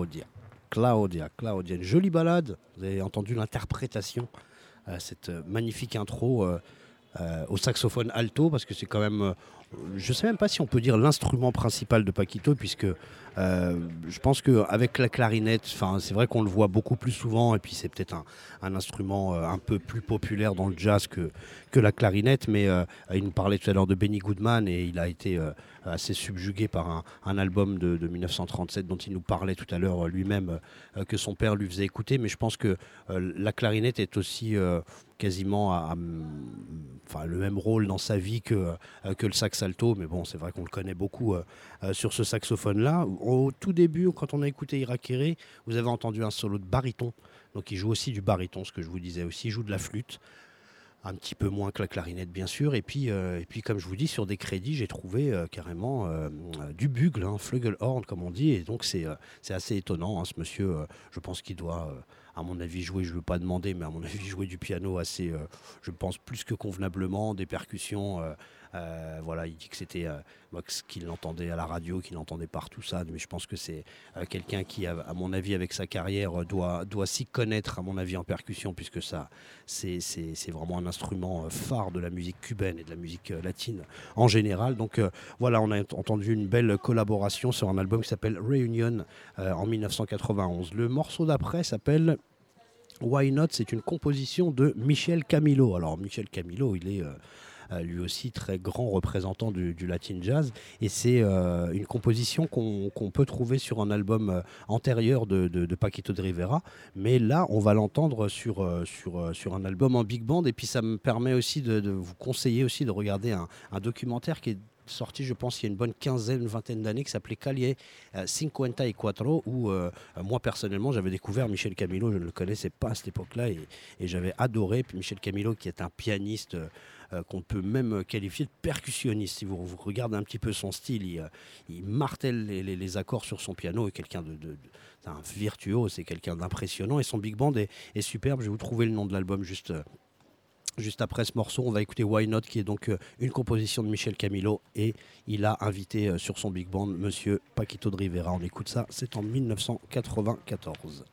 Claudia. Claudia, Claudia. Une jolie balade. Vous avez entendu l'interprétation, euh, cette euh, magnifique intro euh, au saxophone alto, parce que c'est quand même. euh, je sais même pas si on peut dire l'instrument principal de Paquito, puisque euh, je pense qu'avec la clarinette, c'est vrai qu'on le voit beaucoup plus souvent, et puis c'est peut-être un, instrument un peu plus populaire dans le jazz que, que la clarinette, mais il nous parlait tout à l'heure de Benny Goodman, et il a été assez subjugué par un, album de, de 1937 dont il nous parlait tout à l'heure lui-même, que son père lui faisait écouter, mais je pense que la clarinette est aussi quasiment le même rôle dans sa vie que, euh, que le sax alto, mais bon, c'est vrai qu'on le connaît beaucoup euh, euh, sur ce saxophone-là. Au tout début, quand on a écouté Irakere, vous avez entendu un solo de baryton, donc il joue aussi du baryton, ce que je vous disais aussi, il joue de la flûte. Un petit peu moins que la clarinette, bien sûr. Et puis, et puis comme je vous dis, sur des crédits, j'ai trouvé carrément du bugle, hein, flugelhorn, comme on dit. Et donc, c'est assez étonnant. hein, ce monsieur, je pense qu'il doit, à mon avis, jouer, je ne veux pas demander, mais à mon avis, jouer du piano assez, euh, je pense, plus que convenablement, des percussions. Euh, voilà, il dit que c'était euh, qu'il l'entendait à la radio, qu'il l'entendait partout ça, mais je pense que c'est euh, quelqu'un qui, à mon avis, avec sa carrière, doit, doit s'y connaître, à mon avis, en percussion, puisque ça, c'est vraiment un instrument phare de la musique cubaine et de la musique latine en général. Donc voilà, on a ent- entendu une belle collaboration sur un album qui s'appelle Reunion en 1991. Le morceau d'après s'appelle Why Not? C'est une composition de Michel Camilo. Alors Michel Camilo, il est... lui aussi très grand représentant du, latin jazz. Et c'est euh, une composition qu'on peut trouver sur un album euh, antérieur de, Paquito de Rivera. Mais là, on va l'entendre sur, euh, euh, un album en big band. Et puis ça me permet aussi de, vous conseiller aussi de regarder un, documentaire qui est sorti, je pense, il y a une bonne quinzaine, vingtaine d'années, qui s'appelait Calle euh, 54, où euh, euh, moi, personnellement, j'avais découvert Michel Camilo, je ne le connaissais pas à cette époque-là, et, et j'avais adoré. Puis Michel Camilo, qui est un pianiste euh, euh, qu'on peut même qualifier de percussionniste. Si vous, regardez un petit peu son style, il, euh, martèle les, accords sur son piano, et quelqu'un de... un virtuose, c'est quelqu'un d'impressionnant, et son big band est, superbe. Je vais vous trouver le nom de l'album juste... euh, Juste après ce morceau, on va écouter Why Not, qui est donc euh, une composition de Michel Camilo, et il a invité euh, sur son big band Monsieur Paquito de Rivera. On écoute ça, c'est en 1994.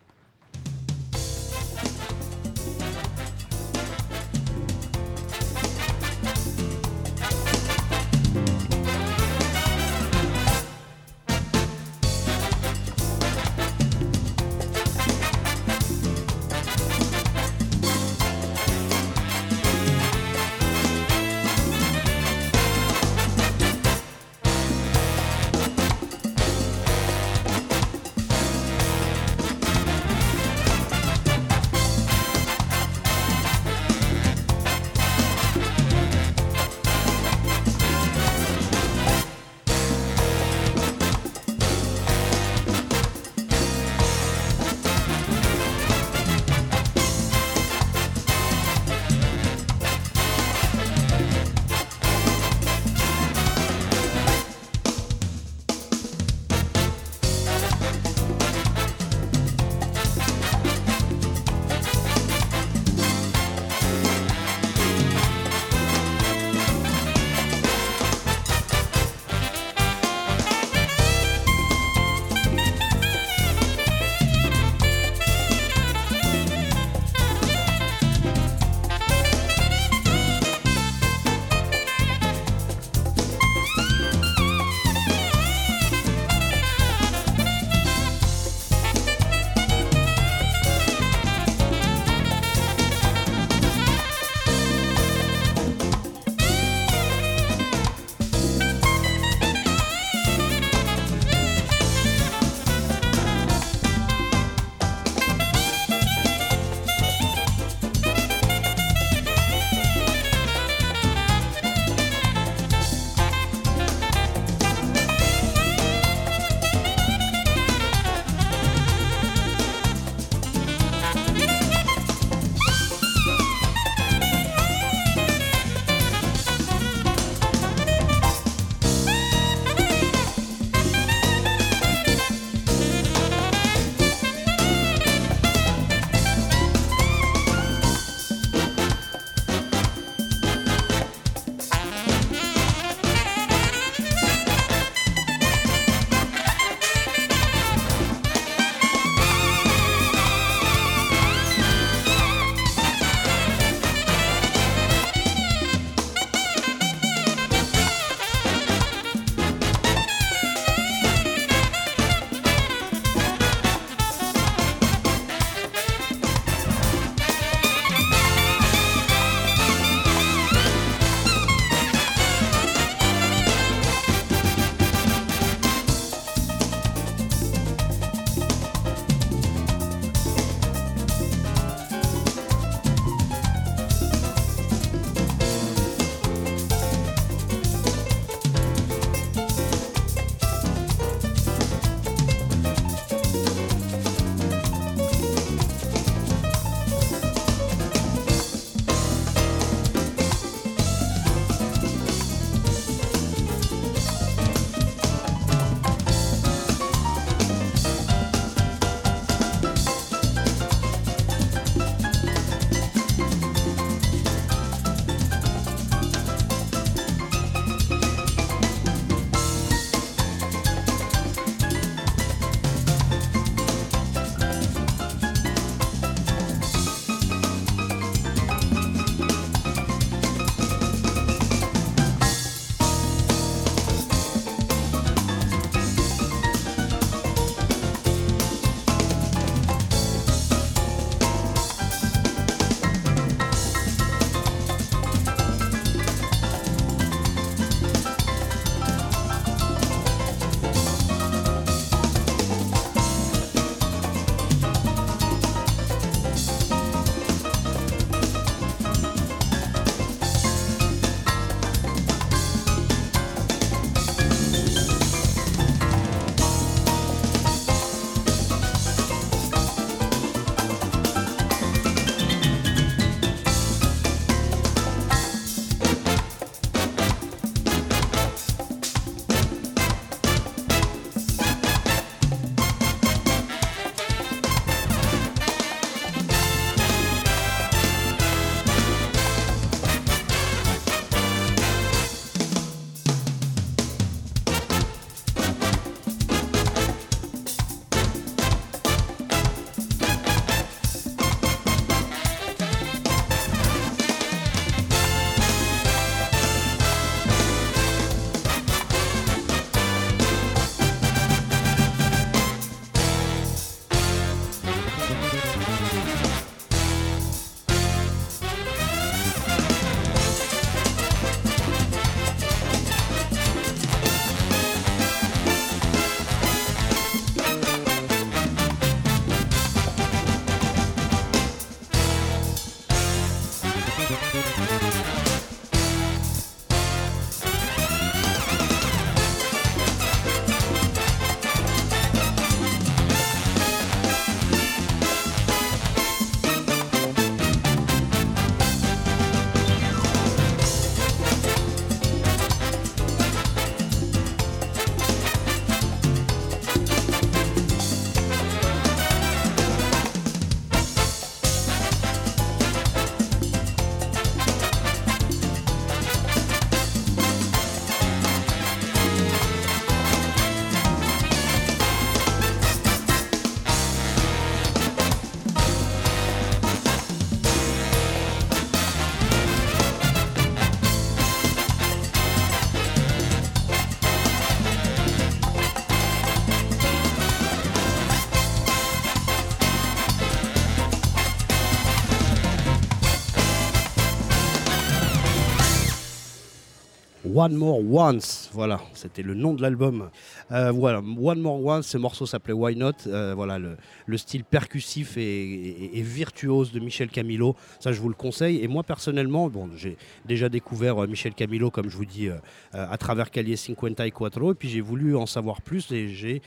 One More Once. Voilà, c'était le nom de l'album. Euh, voilà, One More Once, ce morceau s'appelait Why Not. Euh, voilà, le, le style percussif et, virtuose de Michel Camilo, ça je vous le conseille. Et moi personnellement, j'ai déjà découvert euh, Michel Camilo, comme je vous dis, à travers Calier 54, et puis j'ai voulu en savoir plus et j'ai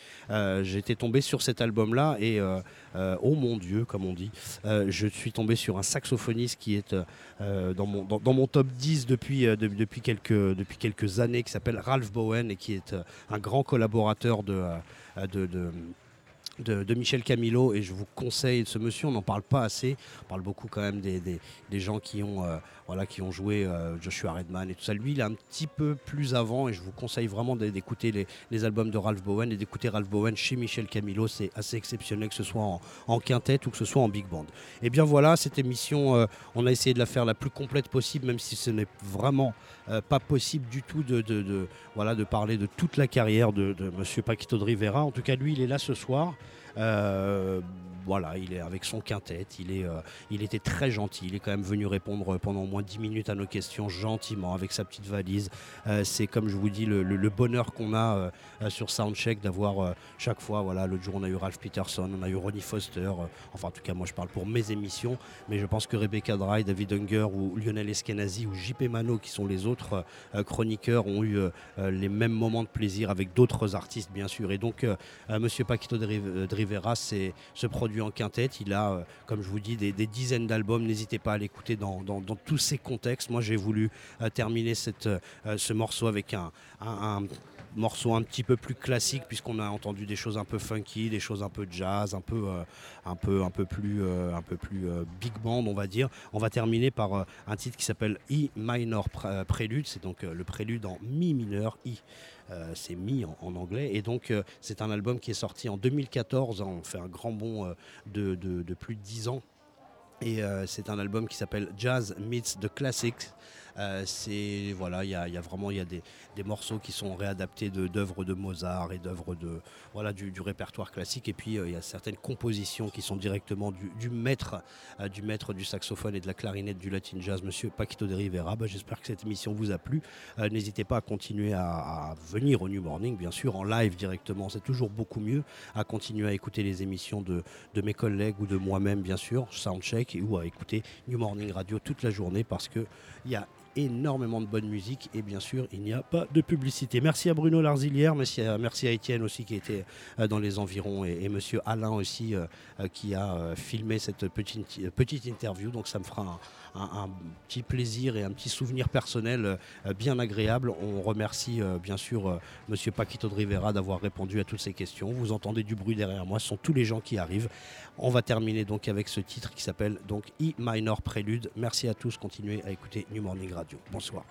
été tombé sur cet album-là et oh mon Dieu, comme on dit, je suis tombé sur un saxophoniste qui est dans, mon, top 10 depuis, de- depuis, quelques, depuis quelques années, qui s'appelle Ralph Bowen et qui est un grand collaborateur de, euh, de, Michel Camilo et je vous conseille ce monsieur, on n'en parle pas assez, on parle beaucoup quand même des gens qui ont, euh, voilà, qui ont joué euh, Joshua Redman et tout ça. Lui, il est un petit peu plus avant et je vous conseille vraiment d'é- d'écouter les, albums de Ralph Bowen et d'écouter Ralph Bowen chez Michel Camilo. C'est assez exceptionnel que ce soit en, quintette ou que ce soit en big band. Et bien voilà, cette émission, euh, on a essayé de la faire la plus complète possible, même si ce n'est vraiment euh, pas possible du tout de, voilà, de parler de toute la carrière de, de Monsieur Paquito de Rivera. En tout cas, lui, il est là ce soir. Euh, voilà, il est avec son quintet, il, est, euh, il était très gentil, il est quand même venu répondre pendant au moins 10 minutes à nos questions gentiment avec sa petite valise. Euh, c'est comme je vous dis le, bonheur qu'on a sur Soundcheck d'avoir chaque fois, voilà, l'autre jour on a eu Ralph Peterson, on a eu Ronnie Foster, enfin en tout cas moi je parle pour mes émissions, mais je pense que Rebecca Dry, David Unger ou Lionel Eskenazi ou JP Mano qui sont les autres chroniqueurs ont eu les mêmes moments de plaisir avec d'autres artistes bien sûr. Et donc Monsieur Paquito de Rivera se produit en quintette. Il a, euh, comme je vous dis, des, dizaines d'albums. N'hésitez pas à l'écouter dans, tous ces contextes. Moi, j'ai voulu euh, terminer euh, ce morceau avec un, morceau un petit peu plus classique, puisqu'on a entendu des choses un peu funky, des choses un peu jazz, un peu, un peu, un peu plus, un peu plus big band, on va dire. On va terminer par un titre qui s'appelle E minor Pr- prélude. C'est donc le prélude en mi mineur, I. Euh, c'est Mi en, en anglais. Et donc, euh, c'est un album qui est sorti en 2014. On fait un grand bond euh, de, plus de 10 ans. Et euh, c'est un album qui s'appelle Jazz Meets the Classics. Euh, c'est voilà, il y a, il vraiment il y a des, morceaux qui sont réadaptés de d'œuvres de Mozart et d'œuvres de voilà du, répertoire classique. Et puis euh, il y a certaines compositions qui sont directement du, maître euh, du maître du saxophone et de la clarinette du latin jazz, Monsieur Paquito de Rivera. Bah, J'espère que cette émission vous a plu. N'hésitez pas à continuer à, venir au New Morning, bien sûr, en live directement. C'est toujours beaucoup mieux à continuer à écouter les émissions de, de mes collègues ou de moi-même, bien sûr, Soundcheck, ou à écouter New Morning Radio toute la journée parce qu'il y a énormément de bonne musique et bien sûr il n'y a pas de publicité. Merci à Bruno Larzilière, merci à, merci Étienne aussi qui était euh, dans les environs et, et monsieur Alain aussi euh, euh, qui a filmé cette petite, petite interview. Donc ça me fera un, petit plaisir et un petit souvenir personnel bien agréable. On remercie bien sûr monsieur Paquito de Rivera d'avoir répondu à toutes ces questions. Vous entendez du bruit derrière moi, ce sont tous les gens qui arrivent. On va terminer donc avec ce titre qui s'appelle donc E minor prélude. Merci à tous, continuez à écouter New Morning. Bonsoir.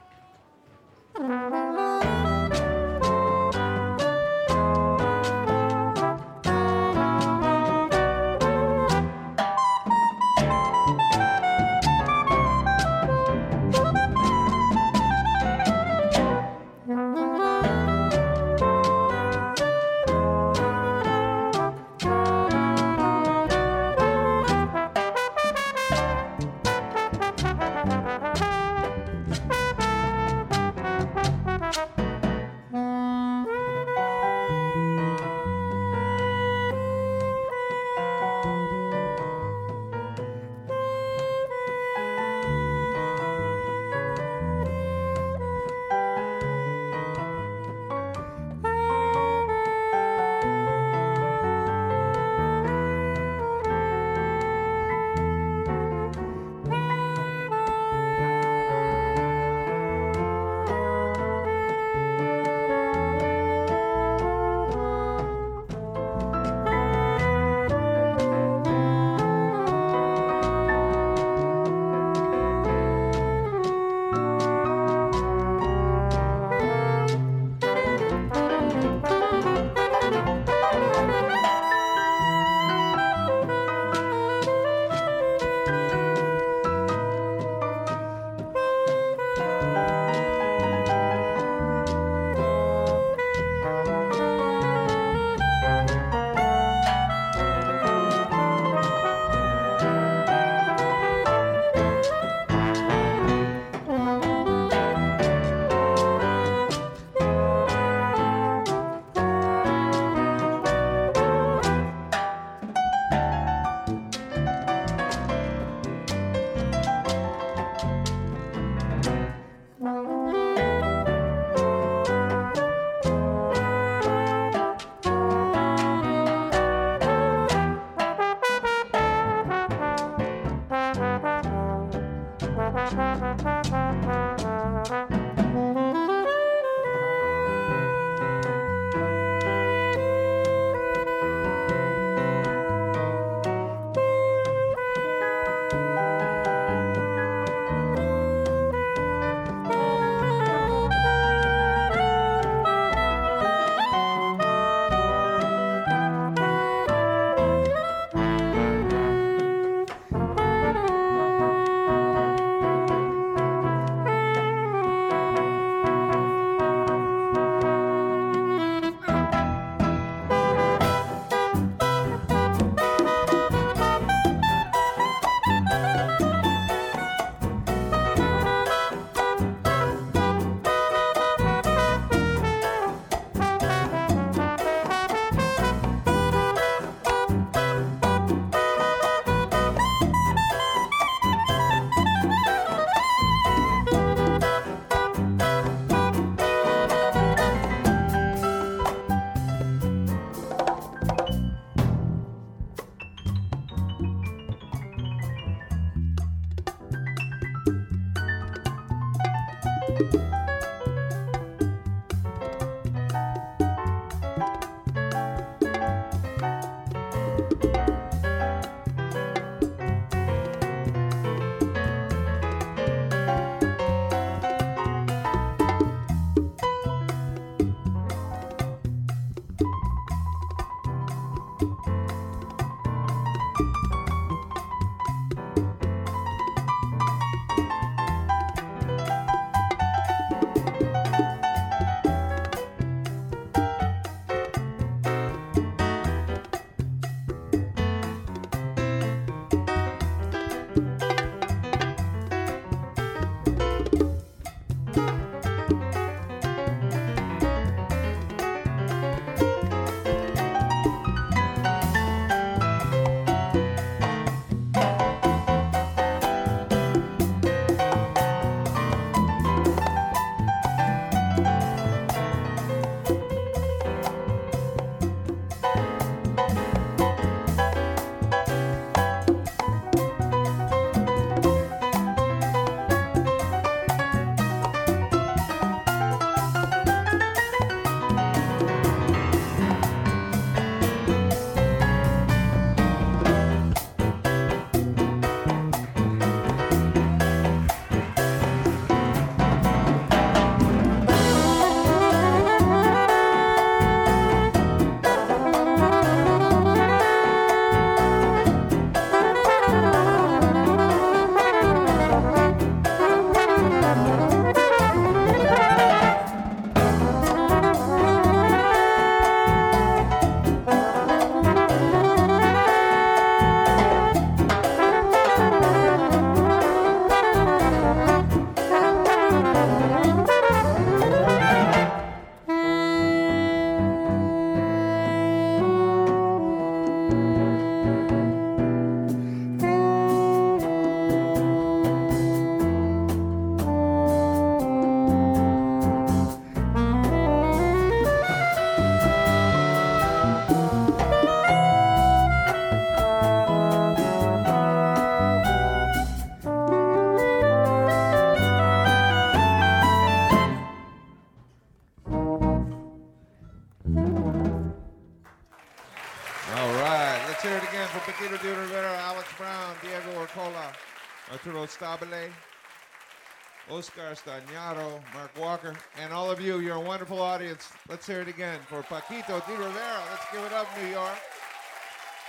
Oscar Stagnaro, Mark Walker, and all of you. You're a wonderful audience. Let's hear it again for Paquito de Rivera. Let's give it up, New York.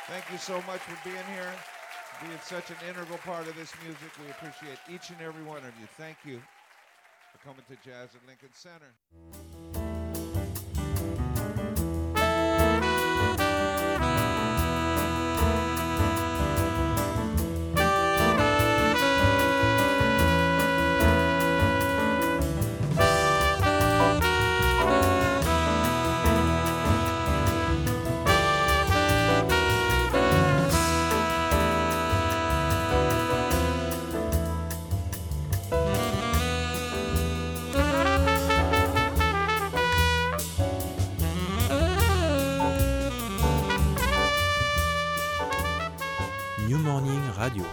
Thank you so much for being here, being such an integral part of this music. We appreciate each and every one of you. Thank you for coming to Jazz at Lincoln Center. راديو